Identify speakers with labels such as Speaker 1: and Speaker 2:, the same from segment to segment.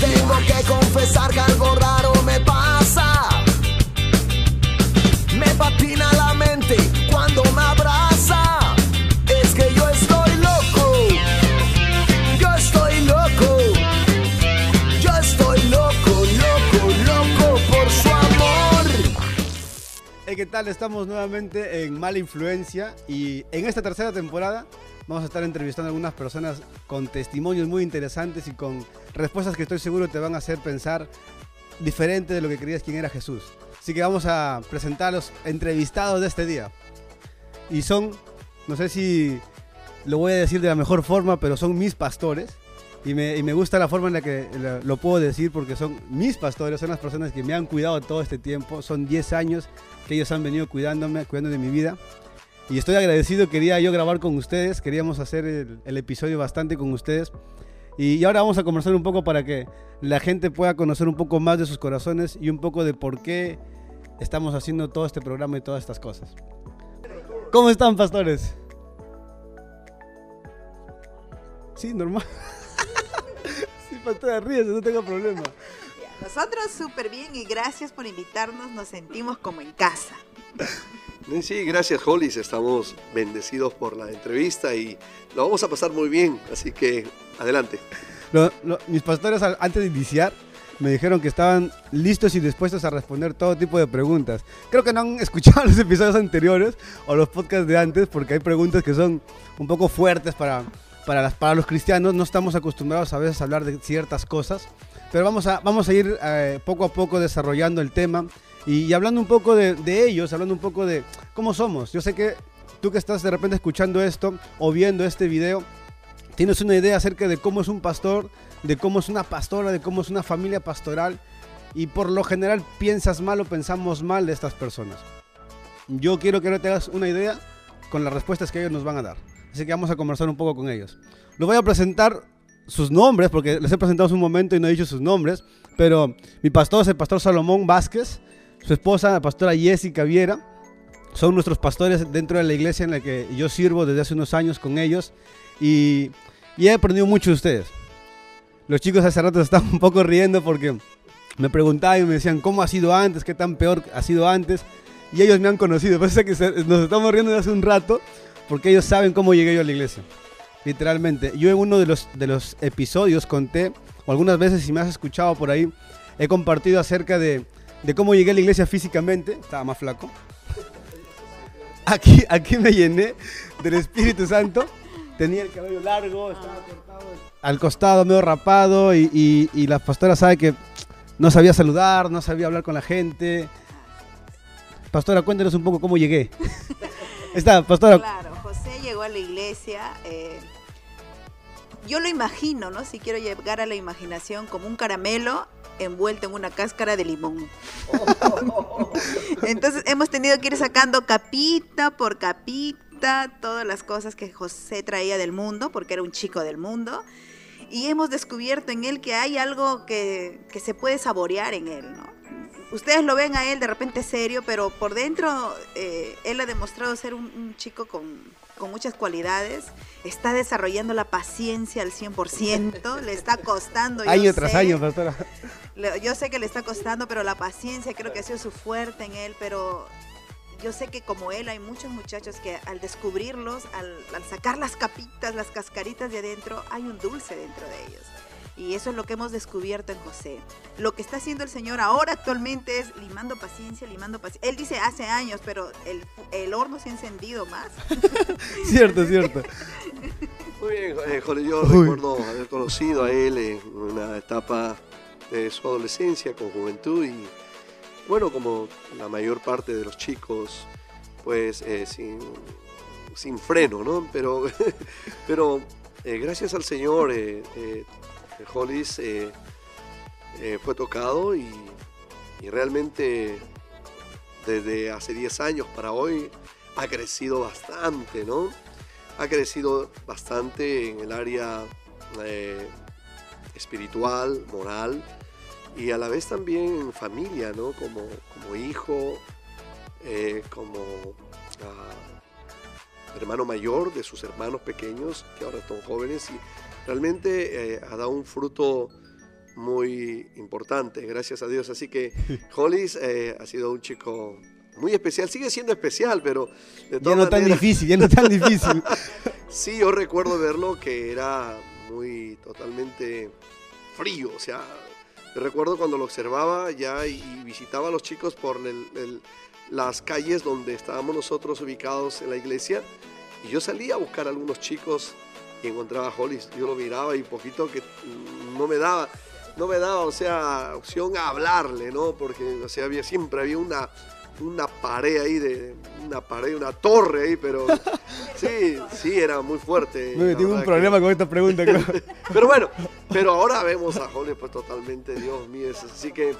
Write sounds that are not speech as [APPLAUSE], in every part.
Speaker 1: Tengo que confesar que algo raro me pasa. Me patina la mente cuando me abraza. Es que yo estoy loco. Yo estoy loco. Yo estoy loco, loco, loco por su amor.
Speaker 2: Hey, ¿qué tal? Estamos nuevamente en Mala Influencia y en esta tercera temporada vamos a estar entrevistando a algunas personas con testimonios muy interesantes y con respuestas que estoy seguro te van a hacer pensar diferente de lo que creías quién era Jesús. Así que vamos a presentar a los entrevistados de este día. Y son, no sé si lo voy a decir de la mejor forma, pero son mis pastores. Y me, y me gusta la forma en la que lo, puedo decir porque son mis pastores, son las personas que me han cuidado todo este tiempo. Son 10 años que ellos han venido cuidándome, cuidando de mi vida. Y estoy agradecido, quería yo grabar con ustedes, queríamos hacer el, episodio bastante con ustedes. Y, ahora vamos a conversar un poco para que la gente pueda conocer un poco más de sus corazones y un poco de por qué estamos haciendo todo este programa y todas estas cosas. ¿Cómo están, pastores? Sí, normal. [LAUGHS] sí, pastora, ríese, no tengo problema.
Speaker 3: Nosotros súper bien y gracias por invitarnos, nos sentimos como en casa.
Speaker 4: Sí, gracias Hollis, estamos bendecidos por la entrevista y lo vamos a pasar muy bien, así que adelante.
Speaker 2: Lo- lo- mis pastores antes de iniciar me dijeron que estaban listos y dispuestos a responder todo tipo de preguntas. Creo que no han [LAUGHS] escuchado los episodios anteriores o los podcasts de antes porque hay preguntas que son un poco fuertes para, para, las, para los cristianos. No estamos acostumbrados a veces a hablar de ciertas cosas, pero vamos a, vamos a ir eh, poco a poco desarrollando el tema y, hablando un poco de, ellos, hablando un poco de cómo somos. Yo sé que tú que estás de repente escuchando esto o viendo este video, tienes una idea acerca de cómo es un pastor, de cómo es una pastora, de cómo es una familia pastoral y por lo general piensas mal o pensamos mal de estas personas. Yo quiero que ahora te hagas una idea con las respuestas que ellos nos van a dar. Así que vamos a conversar un poco con ellos. Los voy a presentar sus nombres, porque les he presentado hace un momento y no he dicho sus nombres, pero mi pastor es el pastor Salomón Vázquez, su esposa, la pastora Jessica Viera, son nuestros pastores dentro de la iglesia en la que yo sirvo desde hace unos años con ellos y, he aprendido mucho de ustedes. Los chicos hace rato estaban un poco riendo porque me preguntaban y me decían cómo ha sido antes, qué tan peor ha sido antes. Y ellos me han conocido. [LAUGHS] Pasa que nos estamos riendo de hace un rato porque ellos saben cómo llegué yo a la iglesia. Literalmente. Yo en uno de los, de los episodios conté, o algunas veces si me has escuchado por ahí, he compartido acerca de, de cómo llegué a la iglesia físicamente. Estaba más flaco. Aquí, aquí me llené del Espíritu Santo. Tenía el cabello largo, estaba cortado al costado, medio rapado. Y, y- y la pastora sabe que no sabía saludar, no sabía hablar con la gente. Pastora, cuéntanos un poco cómo llegué. [LAUGHS] Está, pastora.
Speaker 3: Claro, José llegó a la iglesia. eh, yo lo imagino, ¿no? Si quiero llegar a la imaginación como un caramelo envuelto en una cáscara de limón. [LAUGHS] Entonces hemos tenido que ir sacando capita por capita todas las cosas que José traía del mundo, porque era un chico del mundo. Y hemos descubierto en él que hay algo que, que se puede saborear en él, ¿no? Ustedes lo ven a él de repente serio, pero por dentro eh, él ha demostrado ser un, un chico con, con muchas cualidades. Está desarrollando la paciencia al 100%, le está costando.
Speaker 2: Año tras
Speaker 3: sé.
Speaker 2: año.
Speaker 3: Le- Yo sé que le está costando, pero la paciencia creo que ha sido su fuerte en él, pero yo sé que como él hay muchos muchachos que al descubrirlos, al, al sacar las capitas, las cascaritas de adentro, hay un dulce dentro de ellos. Y eso es lo que hemos descubierto en José. Lo que está haciendo el Señor ahora actualmente es limando paciencia, limando paciencia. Él dice hace años, pero el, el horno se ha encendido más. [LAUGHS]
Speaker 2: Cierto, cierto.
Speaker 4: Muy bien, eh, Hollis, yo
Speaker 2: Uy.
Speaker 4: recuerdo haber conocido a él en una etapa de su adolescencia con juventud y bueno, como la mayor parte de los chicos, pues eh, sin, sin freno, ¿no? Pero, [LAUGHS] pero eh, gracias al Señor, eh, eh, Hollis eh, eh, fue tocado y, realmente desde hace 10 años para hoy ha crecido bastante, ¿no? Ha crecido bastante en el área eh, espiritual, moral y a la vez también en familia, ¿no? Como, hijo, como, ah, hermano mayor de sus hermanos pequeños, que ahora son jóvenes, y realmente eh, ha dado un fruto muy importante, gracias a Dios. Así que [LAUGHS] Hollis eh, ha sido un chico muy especial, sigue siendo especial, pero de
Speaker 2: Ya
Speaker 4: todas
Speaker 2: no tan difícil, ya no tan difícil. [LAUGHS]
Speaker 4: Sí, yo recuerdo verlo que era muy totalmente frío, o sea, recuerdo cuando lo observaba ya y, y visitaba a los chicos por el- el- las calles donde estábamos nosotros ubicados en la iglesia y yo salía a buscar a algunos chicos y encontraba a Hollis, yo lo miraba y poquito que no me daba, no me daba, o sea, opción a hablarle, ¿no? Porque, o sea, había, siempre había una, una pared ahí, de, una pared, una torre ahí, pero [LAUGHS] sí, sí, era muy fuerte.
Speaker 2: Me metí un
Speaker 4: que-
Speaker 2: problema con esta pregunta. [LAUGHS]
Speaker 4: pero bueno, pero ahora vemos a Holly pues totalmente, Dios mío. es- Así que,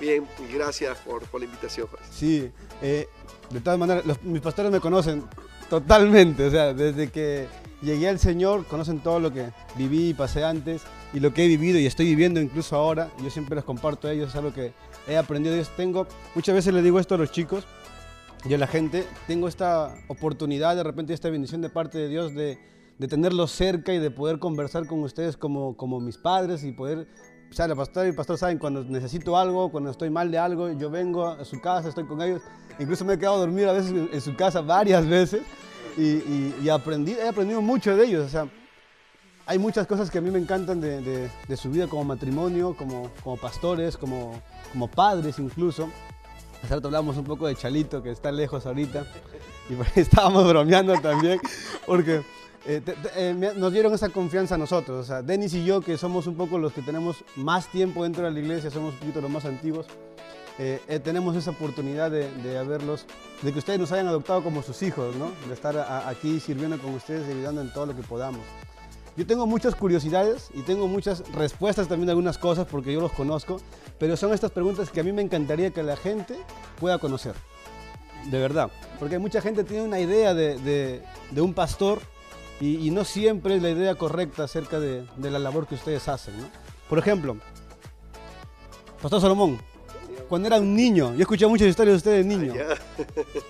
Speaker 4: bien, y gracias por, por la invitación, Jorge.
Speaker 2: Sí, eh, de todas maneras, los- mis pastores me conocen totalmente, o sea, desde que llegué al Señor, conocen todo lo que viví y pasé antes y lo que he vivido y estoy viviendo incluso ahora. Yo siempre les comparto a ellos, es algo que he aprendido ellos. Tengo, muchas veces les digo esto a los chicos y a la gente, tengo esta oportunidad, de repente esta bendición de parte de Dios de, de tenerlos cerca y de poder conversar con ustedes como, como mis padres y poder o sea, la pastora y el pastor saben cuando necesito algo, cuando estoy mal de algo, yo vengo a su casa, estoy con ellos. Incluso me he quedado a dormir a veces en su casa varias veces y, aprendí, he aprendido mucho de ellos. O sea, hay muchas cosas que a mí me encantan de, su vida como matrimonio, como, como pastores, como, como padres incluso. Hace rato hablamos un poco de Chalito, que está lejos ahorita, y [LAUGHS] estábamos bromeando también, porque eh, te- eh, nos dieron esa confianza a nosotros. O sea, Denis y yo, que somos un poco los que tenemos más tiempo dentro de la iglesia, somos un poquito los más antiguos, eh, eh, tenemos esa oportunidad de, de haberlos, de que ustedes nos hayan adoptado como sus hijos, ¿no? De estar a- aquí sirviendo con ustedes ayudando en todo lo que podamos. Yo tengo muchas curiosidades y tengo muchas respuestas también de algunas cosas porque yo los conozco, pero son estas preguntas que a mí me encantaría que la gente pueda conocer. De verdad. Porque mucha gente tiene una idea de, de- de un pastor y, y no siempre es la idea correcta acerca de, de la labor que ustedes hacen. ¿no? Por ejemplo, Pastor Salomón, cuando era un niño, yo escuché muchas historias de usted de niño.
Speaker 4: Ya.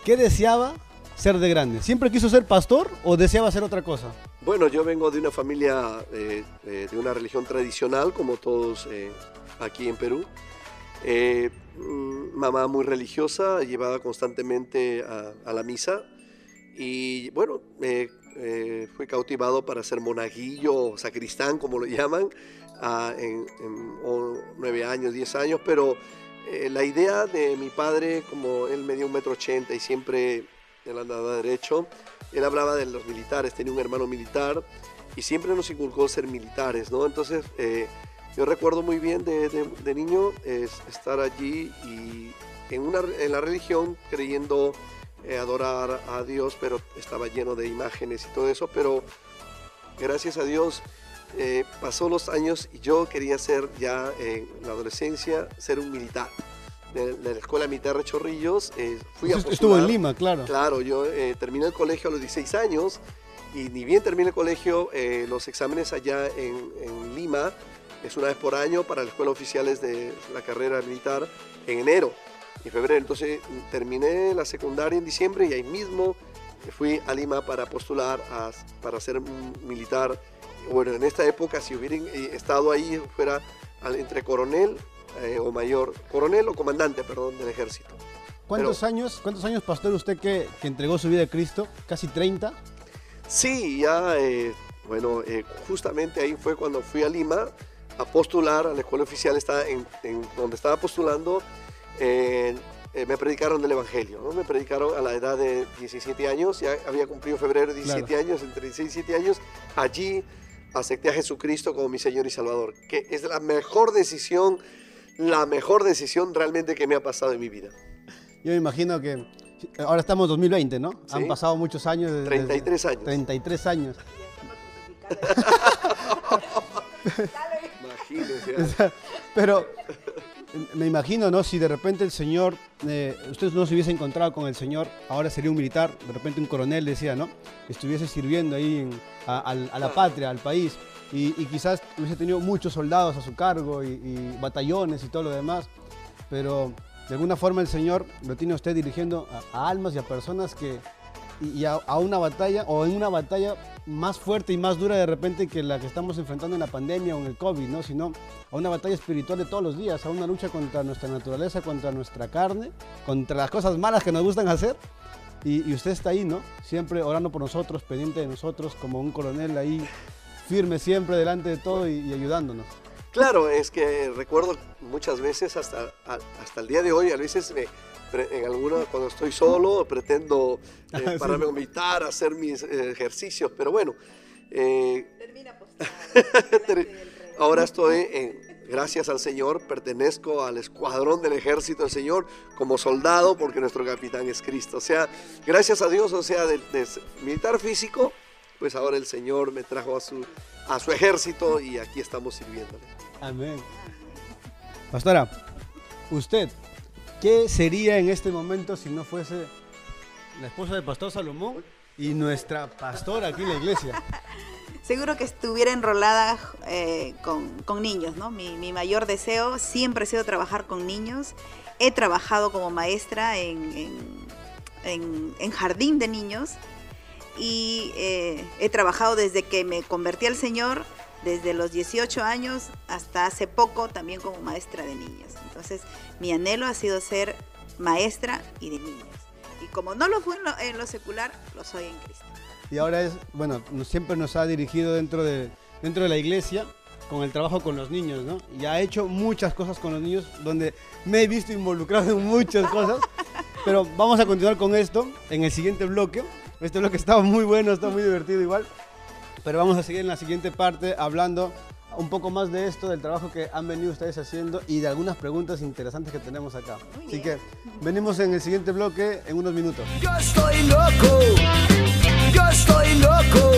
Speaker 2: ¿Qué deseaba ser de grande? ¿Siempre quiso ser pastor o deseaba hacer otra cosa?
Speaker 4: Bueno, yo vengo de una familia eh, eh, de una religión tradicional, como todos eh, aquí en Perú. Eh, mm, mamá muy religiosa, llevaba constantemente a, a la misa. Y bueno, eh, fui cautivado para ser monaguillo sacristán, como lo [LAUGHS] llaman, ah, en, en o- nueve años, diez años. Pero eh, la idea de mi padre, como él medía un metro ochenta y siempre él andaba derecho, él hablaba de los militares, tenía un hermano militar y siempre nos inculcó ser militares, ¿no? Entonces, eh, yo recuerdo muy bien de, niño es estar allí y en, una, la religión creyendo eh, adorar a Dios, pero estaba lleno de imágenes y todo eso, pero gracias a Dios eh, pasó los años y yo quería ser ya en la adolescencia, ser un militar. De, de la escuela militar de Chorrillos, eh, fui a
Speaker 2: Usted Estuvo en. Lima, claro.
Speaker 4: Claro, yo eh, terminé el colegio a los 16 años y ni bien terminé el colegio, eh, los exámenes allá en, en Lima es una vez por año para las escuelas oficiales de la carrera militar en enero y febrero. Entonces terminé la secundaria en diciembre y ahí mismo fui a Lima para postular a- para ser militar. Bueno, en esta época si hubieran eh, estado ahí fuera entre coronel eh, o mayor, coronel o comandante, perdón, del ejército.
Speaker 2: ¿Cuántos años, cuántos años, pastor, usted que, que entregó su vida a Cristo? ¿Casi 30?
Speaker 4: Sí, ya, eh, bueno, eh, justamente ahí fue cuando fui a Lima a postular a la escuela oficial, estaba en, en donde estaba postulando, eh, eh, me predicaron del Evangelio, ¿no? Me predicaron a la edad de 17 años, ya había cumplido febrero 17
Speaker 2: Claro.
Speaker 4: años, entre 16 y 17 años, allí acepté a Jesucristo como mi Señor y Salvador, que es la mejor decisión, la mejor decisión realmente que me ha pasado en mi vida.
Speaker 2: Yo me imagino que ahora estamos en 2020, ¿no?
Speaker 4: Sí.
Speaker 2: Han pasado muchos años. desde-
Speaker 4: 33 años.
Speaker 2: 33 años. [LAUGHS] [LAUGHS]
Speaker 4: Imagínense. [LAUGHS]
Speaker 2: Pero me imagino, ¿no? Si de repente el señor, eh, usted no se hubiese encontrado con el señor, ahora sería un militar, de repente un coronel decía, ¿no? Estuviese sirviendo ahí en- a, la patria, al país, y, quizás hubiese tenido muchos soldados a su cargo y, batallones y todo lo demás, pero de alguna forma el señor lo tiene usted dirigiendo a, a almas y a personas que, y, a, a una batalla o en una batalla más fuerte y más dura de repente que la que estamos enfrentando en la pandemia o en el COVID, ¿no? Sino a una batalla espiritual de todos los días, a una lucha contra nuestra naturaleza, contra nuestra carne, contra las cosas malas que nos gustan hacer. Y, y usted está ahí, ¿no? Siempre orando por nosotros, pendiente de nosotros, como un coronel ahí, firme siempre delante de todo y, y ayudándonos.
Speaker 4: Claro, es que recuerdo muchas veces hasta, hasta el día de hoy, a veces me- en alguna, cuando estoy solo pretendo eh, [LAUGHS]
Speaker 2: Ah,
Speaker 4: pararme a vomitar, hacer mis eh, ejercicios, pero bueno, eh,
Speaker 3: Termina [LAUGHS]
Speaker 4: ahora estoy, en- gracias al Señor, pertenezco al escuadrón del ejército del Señor como soldado porque nuestro capitán es Cristo. O sea, gracias a Dios, o sea, de, militar físico, pues ahora el Señor me trajo a su, a su ejército y aquí estamos sirviéndole.
Speaker 2: Amén. Pastora, usted, ¿qué sería en este momento si no fuese la esposa del pastor Salomón y nuestra pastora aquí en la iglesia? [LAUGHS]
Speaker 3: Seguro que estuviera enrolada eh, con, con niños, ¿no? Mi, mi mayor deseo siempre ha sido trabajar con niños. He trabajado como maestra en, en- jardín de niños y eh, he trabajado desde que me convertí al Señor, desde los 18 años hasta hace poco también como maestra de niños. Entonces, mi anhelo ha sido ser maestra y de niños. Y como no lo fui en lo, en lo secular, lo soy en Cristo.
Speaker 2: Y ahora es, bueno, siempre nos ha dirigido dentro de, dentro de la iglesia con el trabajo con los niños, ¿no? Y ha hecho muchas cosas con los niños donde me he visto involucrado en muchas cosas. Pero vamos a continuar con esto en el siguiente bloque. Este bloque estaba muy bueno, está muy divertido igual. Pero vamos a seguir en la siguiente parte hablando un poco más de esto, del trabajo que han venido ustedes haciendo y de algunas preguntas interesantes que tenemos acá.
Speaker 3: Muy
Speaker 2: Así
Speaker 3: bien.
Speaker 2: que venimos en el siguiente bloque en unos minutos.
Speaker 1: Yo estoy loco, yo estoy loco,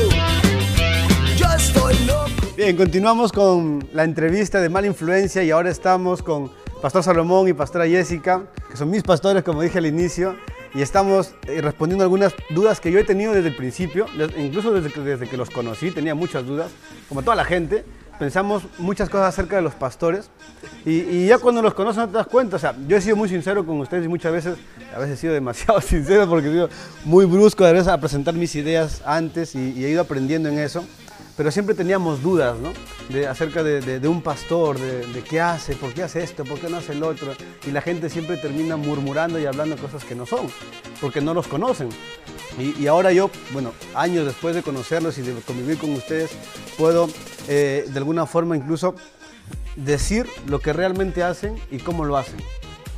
Speaker 1: yo estoy loco.
Speaker 2: Bien, continuamos con la entrevista de Mala Influencia y ahora estamos con Pastor Salomón y Pastora Jessica, que son mis pastores, como dije al inicio, y estamos eh, respondiendo algunas dudas que yo he tenido desde el principio, incluso desde que, los conocí, tenía muchas dudas, como toda la gente. Pensamos muchas cosas acerca de los pastores y, ya cuando los conoces no te das cuenta. O sea, yo he sido muy sincero con ustedes y muchas veces, a veces he sido demasiado [LAUGHS] sincero porque he sido muy brusco a veces a presentar mis ideas antes y he ido aprendiendo en eso pero siempre teníamos dudas, ¿no? De, acerca de, de- de un pastor, de, qué hace, por qué hace esto, por qué no hace el otro. Y la gente siempre termina murmurando y hablando cosas que no son, porque no los conocen. Y, y ahora yo, bueno, años después de conocerlos y de convivir con ustedes, puedo eh, de alguna forma incluso decir lo que realmente hacen y cómo lo hacen.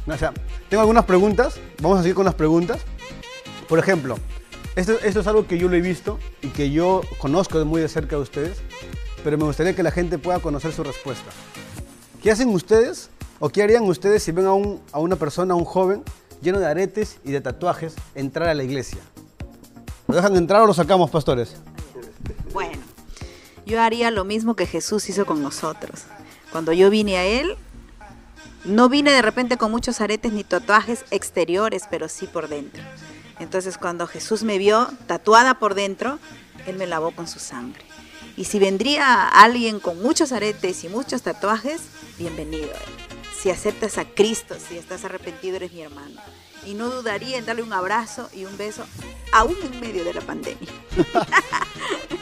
Speaker 2: O sea, tengo algunas preguntas, vamos a seguir con las preguntas. Por ejemplo, esto, es algo que yo lo he visto y que yo conozco muy de cerca de ustedes, pero me gustaría que la gente pueda conocer su respuesta. ¿Qué hacen ustedes o qué harían ustedes si ven a, a una persona, a un joven, lleno de aretes y de tatuajes, entrar a la iglesia? ¿Lo dejan entrar o lo sacamos, pastores?
Speaker 3: Bueno, yo haría lo mismo que Jesús hizo con nosotros. Cuando yo vine a Él, no vine de repente con muchos aretes ni tatuajes exteriores, pero sí por dentro. Entonces cuando Jesús me vio tatuada por dentro, Él me lavó con su sangre. Y si vendría alguien con muchos aretes y muchos tatuajes, bienvenido. Si aceptas a Cristo, si estás arrepentido, eres mi hermano. Y no dudaría en darle un abrazo y un beso, aún en medio de la pandemia. [LAUGHS]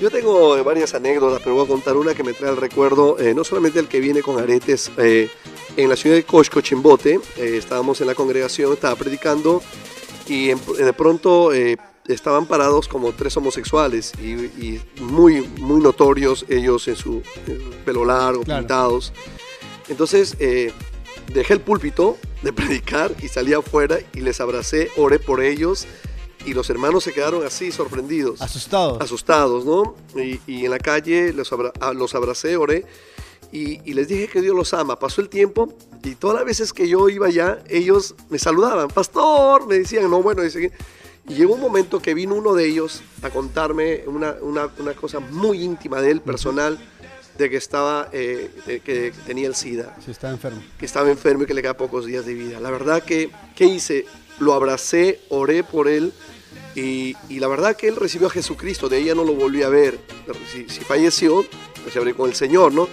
Speaker 4: Yo tengo eh, varias anécdotas, pero voy a contar una que me trae al recuerdo, eh, no solamente el que viene con aretes. eh, en la ciudad de Cosco, Chimbote, eh, estábamos en la congregación, estaba predicando y en- de pronto estaban parados como tres homosexuales y, y muy, muy notorios ellos en su pelo largo,
Speaker 2: Claro.
Speaker 4: pintados. Entonces eh, dejé el púlpito de [LAUGHS] predicar y salí afuera y les abracé, oré por ellos y los hermanos se quedaron así sorprendidos
Speaker 2: Asustados.
Speaker 4: asustados, ¿no? Y, y en la calle los, abra- ah, los abracé, oré y, y les dije que Dios los ama. Pasó el tiempo y todas las veces que yo iba allá, ellos me saludaban, pastor, me decían, no, bueno, dice, y llegó un momento que vino uno de ellos a contarme una, una- una cosa muy íntima de él, personal, de que estaba, eh, de que tenía el SIDA
Speaker 2: Si está enfermo.
Speaker 4: que estaba enfermo y que le quedaban pocos días de vida. La verdad que, ¿qué hice? Lo abracé, oré por él y, y la verdad que él recibió a Jesucristo, de ella no lo volví a ver. Si, si falleció, pues se abrió con el Señor, ¿no?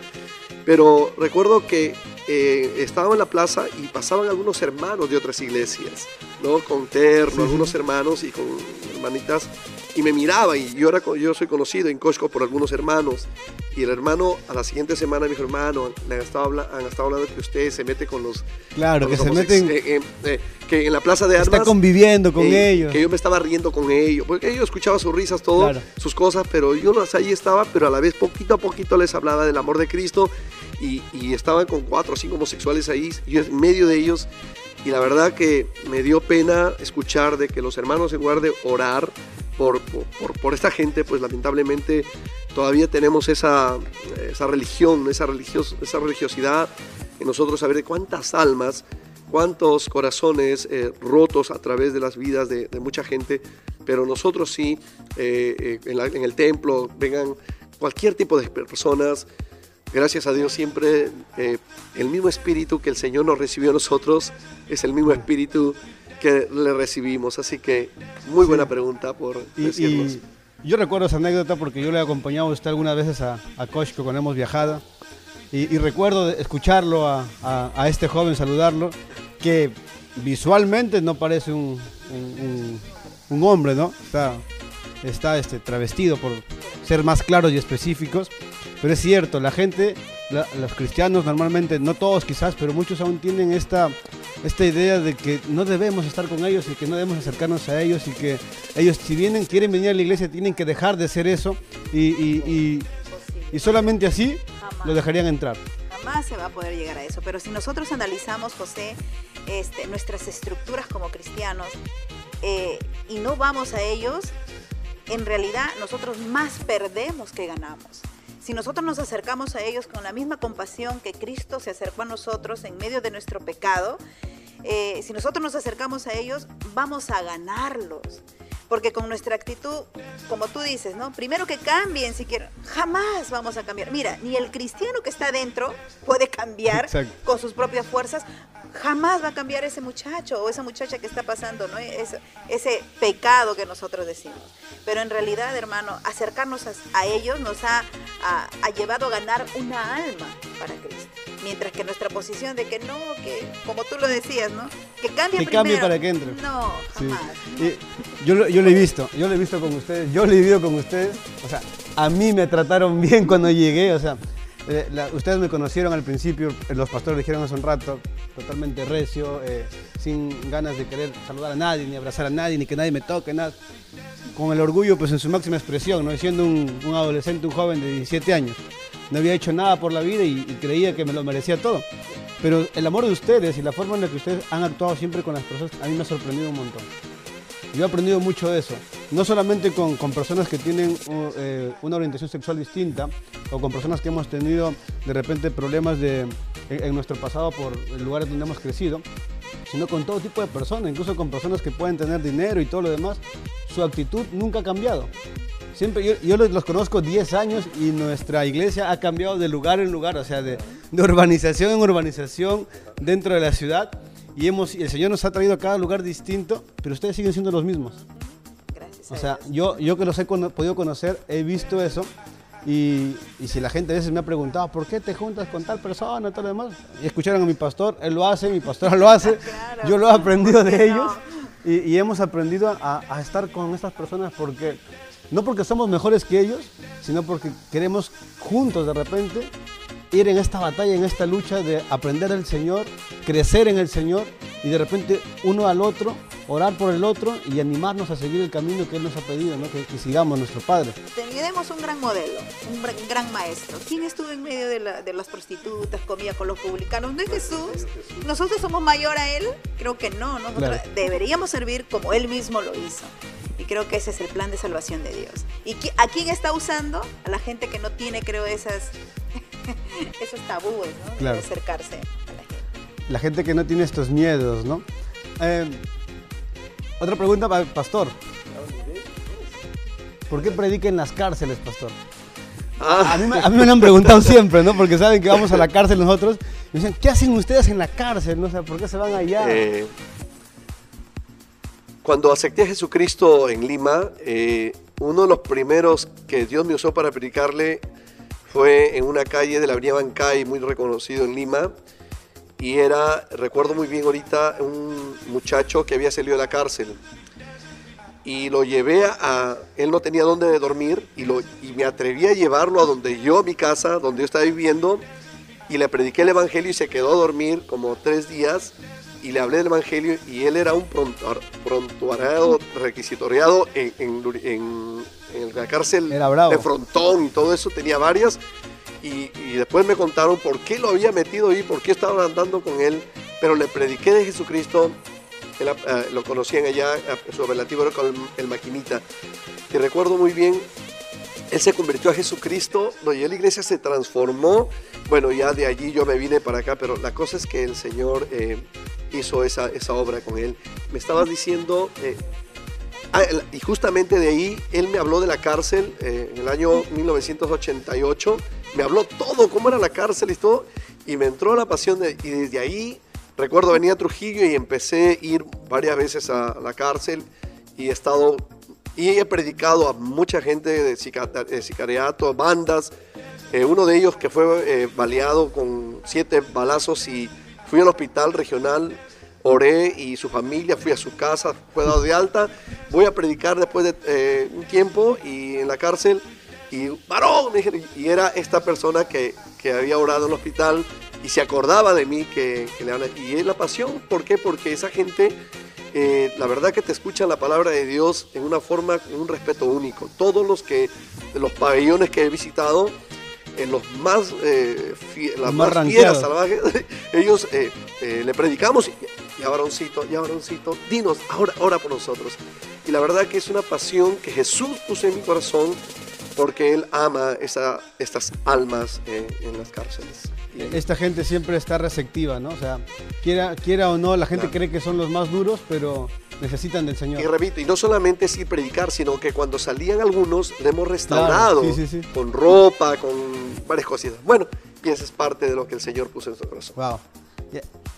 Speaker 4: Pero recuerdo que eh, estaba en la plaza y pasaban algunos hermanos de otras iglesias, ¿no? Con terno, algunos hermanos y con hermanitas, y me miraba, y yo, era, yo soy conocido en Costco por algunos hermanos, y el hermano a la siguiente semana me dijo, hermano, han estado, han estado hablando que usted se mete con los...
Speaker 2: Claro,
Speaker 4: con
Speaker 2: que
Speaker 4: los
Speaker 2: se meten,
Speaker 4: eh, eh, eh, que en la plaza de armas...
Speaker 2: está conviviendo con
Speaker 4: eh,
Speaker 2: ellos.
Speaker 4: Que yo me estaba riendo con ellos, porque yo escuchaba sus risas, todo,
Speaker 2: Claro.
Speaker 4: sus cosas, pero yo no ahí estaba, pero a la vez poquito a poquito les hablaba del amor de Cristo y, y estaban con cuatro o cinco homosexuales ahí, yo en medio de ellos, y la verdad que me dio pena escuchar de que los hermanos en lugar de orar por, por, por- esta gente, pues lamentablemente todavía tenemos esa, esa religión, esa, religios, esa religiosidad en nosotros, saber de cuántas almas cuántos corazones eh, rotos a través de las vidas de, mucha gente, pero nosotros sí, eh, eh, en, el templo, vengan cualquier tipo de personas, gracias a Dios siempre el mismo espíritu que el Señor nos recibió a nosotros es el mismo espíritu que le recibimos, así que muy buena pregunta por
Speaker 2: Y,
Speaker 4: decirnos.
Speaker 2: y yo recuerdo esa anécdota porque yo le he acompañado a usted algunas veces a, a Costco cuando hemos viajado. Y, y recuerdo escucharlo a, a- a este joven, saludarlo, que visualmente no parece un, un- un- un hombre, ¿no? Está, está este, travestido por ser más claros y específicos. Pero es cierto, la gente, la- los cristianos normalmente, no todos quizás, pero muchos aún tienen esta, esta idea de que no debemos estar con ellos y que no debemos acercarnos a ellos y que ellos si vienen, quieren venir a la iglesia, tienen que dejar de ser eso y, y- y- y solamente así
Speaker 3: Jamás.
Speaker 2: lo dejarían entrar.
Speaker 3: Jamás se va a poder llegar a eso. Pero si nosotros analizamos, José, este, nuestras estructuras como cristianos eh, y no vamos a ellos, en realidad nosotros más perdemos que ganamos. Si nosotros nos acercamos a ellos con la misma compasión que Cristo se acercó a nosotros en medio de nuestro pecado, eh, si nosotros nos acercamos a ellos, vamos a ganarlos. Porque con nuestra actitud, como tú dices, ¿no? Primero que cambien siquiera. Jamás vamos a cambiar. Mira, ni el cristiano que está adentro puede cambiar
Speaker 2: Exacto.
Speaker 3: con sus propias fuerzas. Jamás va a cambiar ese muchacho o esa muchacha que está pasando, ¿no? Es- ese pecado que nosotros decimos. Pero en realidad, hermano, acercarnos a, a ellos nos ha, ha- ha llevado a ganar una alma para Cristo. Mientras que nuestra posición de que no, que como tú lo decías, ¿no? Que cambie
Speaker 2: Que
Speaker 3: primero.
Speaker 2: cambie para que entre.
Speaker 3: No,
Speaker 2: Sí.
Speaker 3: jamás.
Speaker 2: Y yo, yo lo he visto, yo lo he visto con ustedes, yo lo he vivido con ustedes. O sea, a mí me trataron bien cuando llegué. O sea, eh, ustedes me conocieron al principio, eh, los pastores dijeron hace un rato, totalmente recio, eh, sin ganas de querer saludar a nadie, ni abrazar a nadie, ni que nadie me toque, nada. Con el orgullo, pues en su máxima expresión, ¿no? siendo un, un adolescente, un joven de 17 años. No había hecho nada por la vida y, y creía que me lo merecía todo. Pero el amor de ustedes y la forma en la que ustedes han actuado siempre con las personas, a mí me ha sorprendido un montón. Yo he aprendido mucho de eso. No solamente con, personas que tienen eh, una orientación sexual distinta o con personas que hemos tenido de repente problemas de, en, nuestro pasado por lugares donde hemos crecido, sino con todo tipo de personas, incluso con personas que pueden tener dinero y todo lo demás. Su actitud nunca ha cambiado. Siempre, yo, los conozco 10 años y nuestra iglesia ha cambiado de lugar en lugar, o sea, de, de urbanización en urbanización dentro de la ciudad. Y hemos, el Señor nos ha traído a cada lugar distinto, pero ustedes siguen siendo los mismos.
Speaker 3: Gracias.
Speaker 2: O sea, yo, yo que los he podido conocer, he visto eso. Y, y si la gente a veces me ha preguntado, ¿por qué te juntas con tal persona todo lo demás? Y escucharon a mi pastor, él lo hace, mi pastora [LAUGHS] lo hace,
Speaker 3: Claro.
Speaker 2: yo lo he aprendido
Speaker 3: ¿Cómo
Speaker 2: de ellos. Y, y hemos aprendido a, a estar con estas personas porque, no porque somos mejores que ellos, sino porque queremos juntos de repente ir en esta batalla, en esta lucha de aprender del Señor, crecer en el Señor y de repente uno al otro, orar por el otro y animarnos a seguir el camino que Él nos ha pedido, ¿no? que, que sigamos nuestro Padre.
Speaker 3: Tenemos un gran modelo, un gran- maestro. ¿Quién estuvo en medio de, la- de las prostitutas, comía con los publicanos? ¿No es Jesús? ¿Nosotros somos mayor a Él? Creo que no. Nosotros
Speaker 2: Claro.
Speaker 3: deberíamos servir como Él mismo lo hizo. Y creo que ese es el plan de salvación de Dios. ¿Y a quién está usando? A la gente que no tiene, creo, esas, [LAUGHS] esos tabúes, ¿no?
Speaker 2: Claro.
Speaker 3: De acercarse a la gente.
Speaker 2: La gente que no tiene estos miedos, ¿no? Eh, otra pregunta para el pastor. ¿Por qué predica en las cárceles, pastor?
Speaker 4: Ah,
Speaker 2: A mí, me, a mí me lo han preguntado siempre, ¿no? Porque saben que vamos a la cárcel nosotros. Y dicen, ¿qué hacen ustedes en la cárcel? No sé, ¿por qué se van allá?
Speaker 4: Eh, cuando acepté a Jesucristo en Lima, eh, uno de los primeros que Dios me usó para predicarle fue en una calle de la Avenida Bancay, muy reconocido en Lima. y era, recuerdo muy bien ahorita, un muchacho que había salido de la cárcel y lo llevé a, él no tenía dónde dormir y, lo, y me atreví a llevarlo a donde yo, a mi casa, donde yo estaba viviendo y le prediqué el Evangelio y se quedó a dormir como tres días y le hablé del Evangelio y él era un prontuar- prontuariado, requisitoriado en, en, en- en la cárcel de Frontón y todo eso, tenía varias y, y después me contaron por qué lo había metido ahí, por qué estaba andando con él, pero le prediqué de Jesucristo, él, eh, lo conocían allá, eh, su apelativo era con el, el maquinita, y recuerdo muy bien, él se convirtió a Jesucristo, no, y la iglesia se transformó, bueno, ya de allí yo me vine para acá, pero la cosa es que el Señor eh, hizo esa, esa obra con él. Me estabas diciendo... eh, Ah, y justamente de ahí él me habló de la cárcel eh, en el año 1988. Me habló todo, cómo era la cárcel y todo. Y me entró la pasión de, y desde ahí recuerdo venir a Trujillo y empecé a ir varias veces a la cárcel y he estado y he predicado a mucha gente de, sica- de sicariato, bandas. Eh, uno de ellos que fue eh, baleado con siete balazos y fui al hospital regional oré y su familia, fui a su casa, fue dado de alta, voy a predicar después de eh, un tiempo y en la cárcel y varón, y era esta persona que, que había orado en el hospital y se acordaba de mí que, que le. Y es la pasión, ¿por qué? Porque esa gente, eh, la verdad que te escuchan la palabra de Dios en una forma, con un respeto único. Todos los que, los pabellones que he visitado, en los más, eh, fie- las
Speaker 2: más
Speaker 4: más, fieras salvajes, [LAUGHS] ellos eh, eh, le predicamos y, y varoncito, ya varoncito, dinos, ahora, ahora por nosotros. Y la verdad que es una pasión que Jesús puso en mi corazón porque Él ama esa, estas almas eh, en las cárceles. Y-
Speaker 2: Esta gente siempre está receptiva, ¿no? O sea, quiera, quiera o no, la gente
Speaker 4: Claro.
Speaker 2: cree que son los más duros, pero necesitan del Señor.
Speaker 4: Y repito, y no solamente es ir predicar, sino que cuando salían algunos le hemos restaurado
Speaker 2: Claro, sí, sí, sí.
Speaker 4: con ropa, con varias cositas. Bueno, y esa es parte de lo que el Señor puso en nuestro corazón.
Speaker 2: Wow.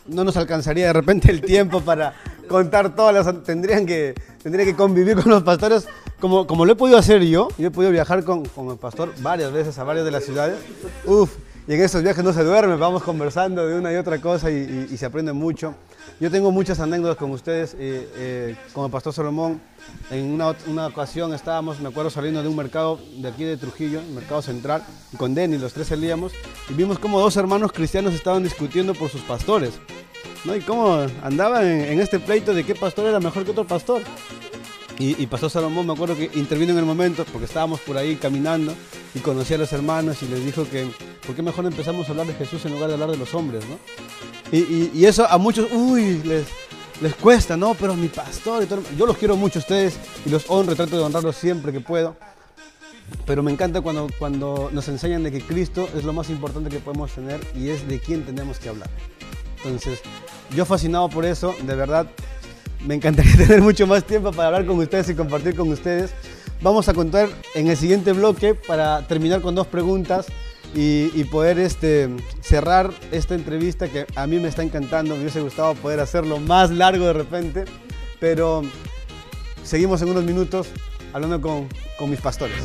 Speaker 2: No nos alcanzaría de repente el tiempo para contar todas las... Tendrían que, tendría que convivir con los pastores como, como lo he podido hacer yo. Yo he podido viajar con, con el pastor varias veces a varias de las ciudades. Uf, y en esos viajes no se duerme, vamos conversando de una y otra cosa y, se aprende mucho. Yo tengo muchas anécdotas con ustedes, eh, eh, con el pastor Salomón. En una, una ocasión estábamos, me acuerdo, saliendo de un mercado de aquí de Trujillo, el mercado central, con Denny, los tres salíamos, y vimos como dos hermanos cristianos estaban discutiendo por sus pastores. ¿No? Y cómo andaban en, este pleito de qué pastor era mejor que otro pastor. Y, y Pastor Salomón me acuerdo que intervino en el momento porque estábamos por ahí caminando y conocí a los hermanos y les dijo que ¿por qué mejor empezamos a hablar de Jesús en lugar de hablar de los hombres? ¿no? Y eso a muchos, uy, les, les cuesta, ¿no? Pero mi pastor y todo, yo los quiero mucho a ustedes y los honro, trato de honrarlos siempre que puedo. Pero me encanta cuando, cuando nos enseñan de que Cristo es lo más importante que podemos tener y es de quién tenemos que hablar. Entonces, yo fascinado por eso, de verdad, me encantaría [LAUGHS] tener mucho más tiempo para hablar con ustedes y compartir con ustedes. Vamos a contar en el siguiente bloque para terminar con dos preguntas y, poder este, cerrar esta entrevista que a mí me está encantando. Me hubiese gustado poder hacerlo más largo de repente, pero seguimos en unos minutos hablando con, con mis pastores.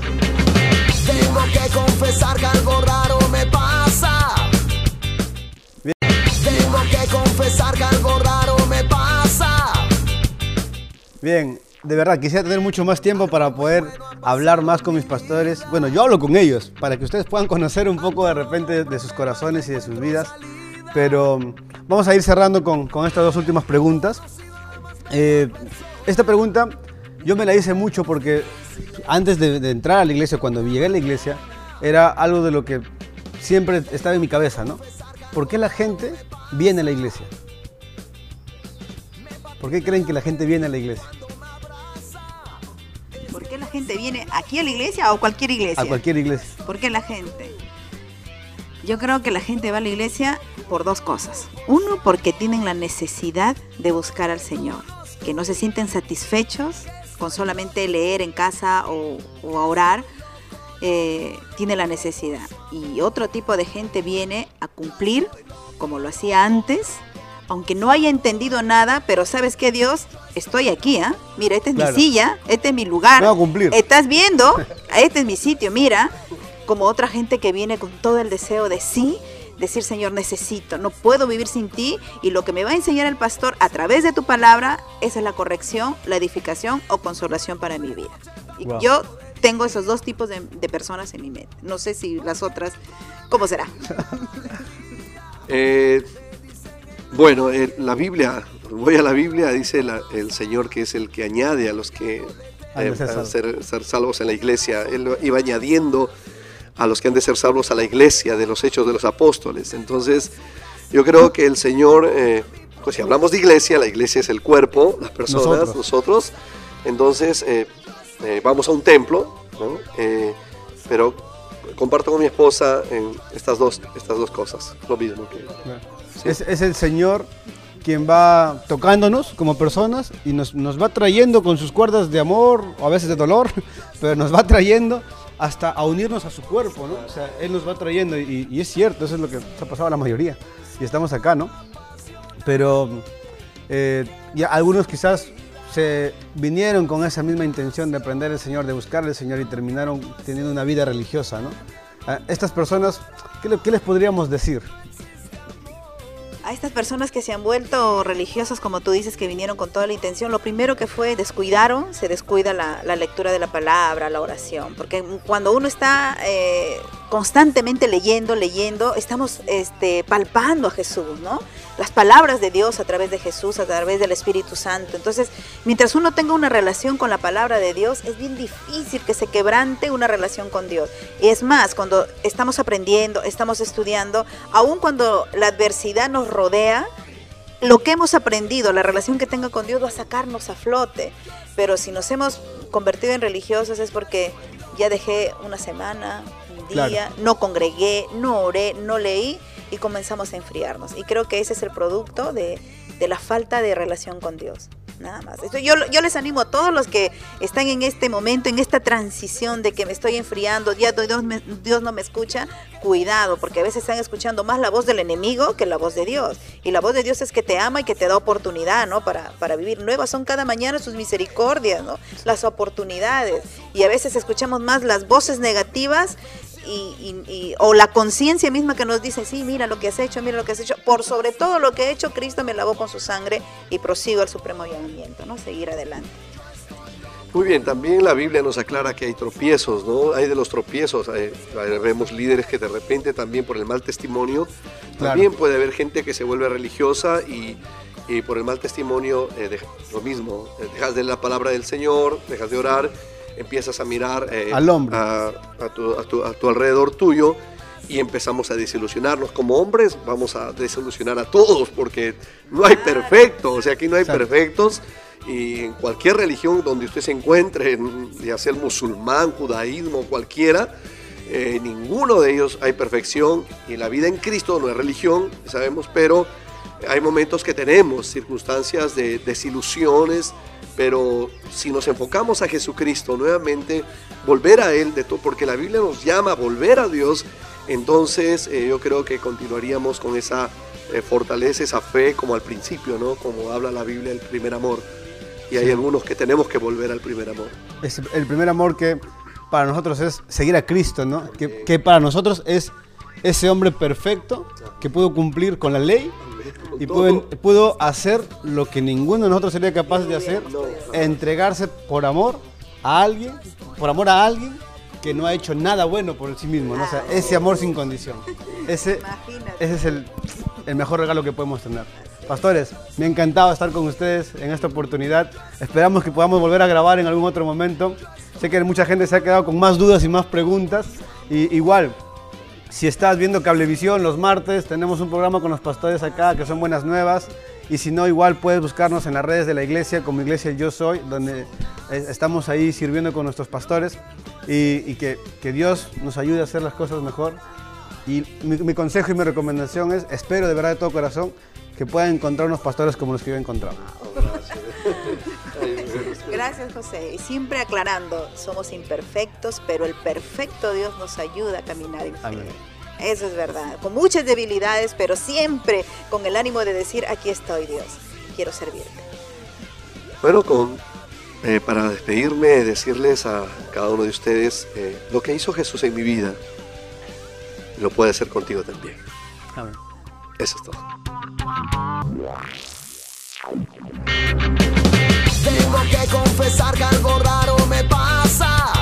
Speaker 1: Tengo que confesar que algo raro me pasa. Que confesar que algo raro me pasa.
Speaker 2: Bien, de verdad, quisiera tener mucho más tiempo para poder hablar más con mis pastores. Bueno, yo hablo con ellos, para que ustedes puedan conocer un poco de repente de sus corazones y de sus vidas. Pero mm, vamos a ir cerrando con, con estas dos últimas preguntas. Eh, esta pregunta yo me la hice mucho porque antes de, de entrar a la iglesia, cuando llegué a la iglesia, era algo de lo que siempre estaba en mi cabeza, ¿no? ¿Por qué la gente viene a la iglesia? ¿Por qué creen que la gente viene a la iglesia?
Speaker 3: ¿Por qué la gente viene aquí a la iglesia o cualquier iglesia?
Speaker 2: A cualquier iglesia.
Speaker 3: ¿Por qué la gente? Yo creo que la gente va a la iglesia por dos cosas. Uno, porque tienen la necesidad de buscar al Señor, que no se sienten satisfechos con solamente leer en casa o, o a orar, eh, tiene la necesidad. Y otro tipo de gente viene a cumplir, como lo hacía antes, aunque no haya entendido nada, pero sabes que Dios, estoy aquí, ¿ah? Mira, esta es
Speaker 2: Claro.
Speaker 3: mi silla, este es mi lugar.
Speaker 2: A cumplir.
Speaker 3: Estás viendo, [LAUGHS] este es mi sitio, mira, como otra gente que viene con todo el deseo de sí, decir, Señor, necesito, no puedo vivir sin ti y lo que me va a enseñar el pastor a través de tu palabra, esa es la corrección, la edificación o consolación para mi vida. Y
Speaker 2: Wow.
Speaker 3: yo tengo esos dos tipos de, de personas en mi mente. No sé si las otras, ¿cómo será? [LAUGHS]
Speaker 4: Eh, bueno, eh, la Biblia, voy a la Biblia, dice la- el Señor que es el que añade a los que
Speaker 2: Han de
Speaker 4: eh,
Speaker 2: ser salvos.
Speaker 4: ser, ser salvos en la iglesia. Él iba añadiendo a los que han de ser salvos a la iglesia de los hechos de los apóstoles. Entonces, yo creo que el Señor, eh, pues si hablamos de iglesia, la iglesia es el cuerpo, las personas,
Speaker 2: Nosotros.
Speaker 4: nosotros. Entonces, eh, eh, vamos a un templo, ¿no? Eh, pero comparto con mi esposa en estas dos, estas dos cosas, lo mismo que... Sí.
Speaker 2: Es, es el Señor quien va tocándonos como personas y nos, nos va trayendo con sus cuerdas de amor o a veces de dolor, [LAUGHS] pero nos va trayendo hasta a unirnos a su cuerpo, ¿no? O sea, Él nos va trayendo y, es cierto, eso es lo que se ha pasado a la mayoría y estamos acá, ¿no? Pero eh, algunos quizás se vinieron con esa misma intención de aprender el Señor, de buscar al Señor y terminaron teniendo una vida religiosa, ¿no? A estas personas, ¿qué, qué les podríamos decir?
Speaker 3: A estas personas que se han vuelto religiosas, como tú dices, que vinieron con toda la intención, lo primero que fue descuidaron, se descuida la, la lectura de la palabra, la oración, porque cuando uno está eh, constantemente leyendo, leyendo, estamos este, palpando a Jesús, ¿no? Las palabras de Dios a través de Jesús, a través del Espíritu Santo. Entonces, mientras uno tenga una relación con la palabra de Dios, es bien difícil que se quebrante una relación con Dios. Y es más, cuando estamos aprendiendo, estamos estudiando, aun cuando la adversidad nos rodea, lo que hemos aprendido, la relación que tenga con Dios va a sacarnos a flote. Pero si nos hemos convertido en religiosos es porque ya dejé una semana, no congregué, no oré, no leí y comenzamos a enfriarnos. Y creo que ese es el producto de, de la falta de relación con Dios. Nada más. Yo, yo les animo a todos los que están en este momento, en esta transición de que me estoy enfriando, ya Dios, me- no me escucha, cuidado, porque a veces están escuchando más la voz del enemigo que la voz de Dios. Y la voz de Dios es que te ama y que te da oportunidad, ¿no? Para, para vivir. Nuevas son cada mañana sus misericordias, ¿no? Las oportunidades. Y a veces escuchamos más las voces negativas y, y- y- o la conciencia misma que nos dice, sí, mira lo que has hecho, mira lo que has hecho. Por sobre todo lo que he hecho, Cristo me lavó con su sangre y prosigo al supremo llamamiento, ¿no? Seguir adelante.
Speaker 4: Muy bien, también la Biblia nos aclara que hay tropiezos, ¿no? Hay de los tropiezos, eh, vemos líderes que de repente también por el mal testimonio,
Speaker 2: Claro.
Speaker 4: también puede haber gente que se vuelve religiosa y, y por el mal testimonio, eh, deja- lo mismo, eh, dejas de la palabra del Señor, dejas de orar, empiezas a mirar eh,
Speaker 2: Al hombre.
Speaker 4: A, a tu, a tu- a tu alrededor tuyo y empezamos a desilusionarnos. Como hombres vamos a desilusionar a todos porque no hay perfecto, o sea, aquí no hay
Speaker 2: Exacto.
Speaker 4: perfectos y en cualquier religión donde usted se encuentre, en- ya sea el musulmán, judaísmo, cualquiera, eh, ninguno de ellos hay perfección y la vida en Cristo no es religión, sabemos, pero hay momentos que tenemos circunstancias de desilusiones, pero si nos enfocamos a Jesucristo nuevamente, volver a Él, de todo, porque la Biblia nos llama a volver a Dios, entonces eh, yo creo que continuaríamos con esa eh, fortaleza, esa fe como al principio, ¿no? Como habla la Biblia, el primer amor. Y hay
Speaker 2: Sí.
Speaker 4: algunos que tenemos que volver al primer amor.
Speaker 2: Es el primer amor que para nosotros es seguir a Cristo, ¿no? Que, que para nosotros es ese hombre perfecto que pudo cumplir con la ley y pudo, pudo hacer lo que ninguno de nosotros sería capaz de hacer, entregarse por amor a alguien, por amor a alguien que no ha hecho nada bueno por sí mismo, ¿no? O sea, ese amor sin condición. Ese, ese es el, el mejor regalo que podemos tener. Pastores, me ha encantado estar con ustedes en esta oportunidad. Esperamos que podamos volver a grabar en algún otro momento. Sé que mucha gente se ha quedado con más dudas y más preguntas. Y igual, si estás viendo Cablevisión los martes, tenemos un programa con los pastores acá que son buenas nuevas. Y si no, igual puedes buscarnos en las redes de la iglesia como Iglesia Yo Soy, donde eh, estamos ahí sirviendo con nuestros pastores. Y, que, que Dios nos ayude a hacer las cosas mejor. Y mi, mi consejo y mi recomendación es, espero de verdad de todo corazón, que puedan encontrar unos pastores como los que yo he encontrado.
Speaker 3: Gracias, José. Y siempre aclarando, somos imperfectos, pero el perfecto Dios nos ayuda a caminar en fe.
Speaker 2: Amén.
Speaker 3: Eso es verdad. Con muchas debilidades, pero siempre con el ánimo de decir, aquí estoy, Dios. Quiero servirte.
Speaker 4: Bueno, con, eh, para despedirme, decirles a cada uno de ustedes, eh, lo que hizo Jesús en mi vida, lo puede hacer contigo también.
Speaker 2: A ver.
Speaker 4: Eso es todo.
Speaker 1: Tengo que confesar que algo raro me pasa.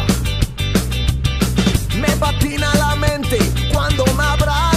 Speaker 1: Me patina la mente cuando me abraza.